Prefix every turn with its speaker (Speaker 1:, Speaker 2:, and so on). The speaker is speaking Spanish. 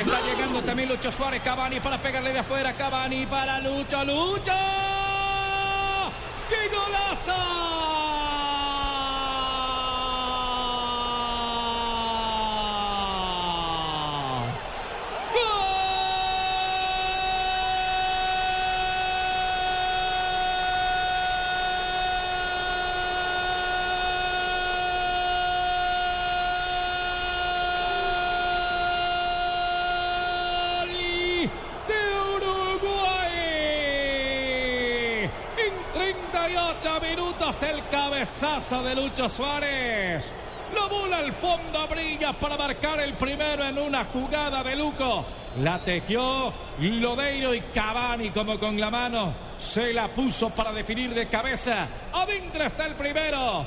Speaker 1: Está llegando también Lucho Suárez. Cavani para pegarle de afuera. Cavani para Lucho. Lucho. ¡Qué golazo! de Uruguay. En 38 minutos el cabezazo de Lucho Suárez. Lo bula al fondo, brilla para marcar el primero en una jugada de Luco. La tejió Lodeiro y Cavani como con la mano. Se la puso para definir de cabeza. Adentro está el primero.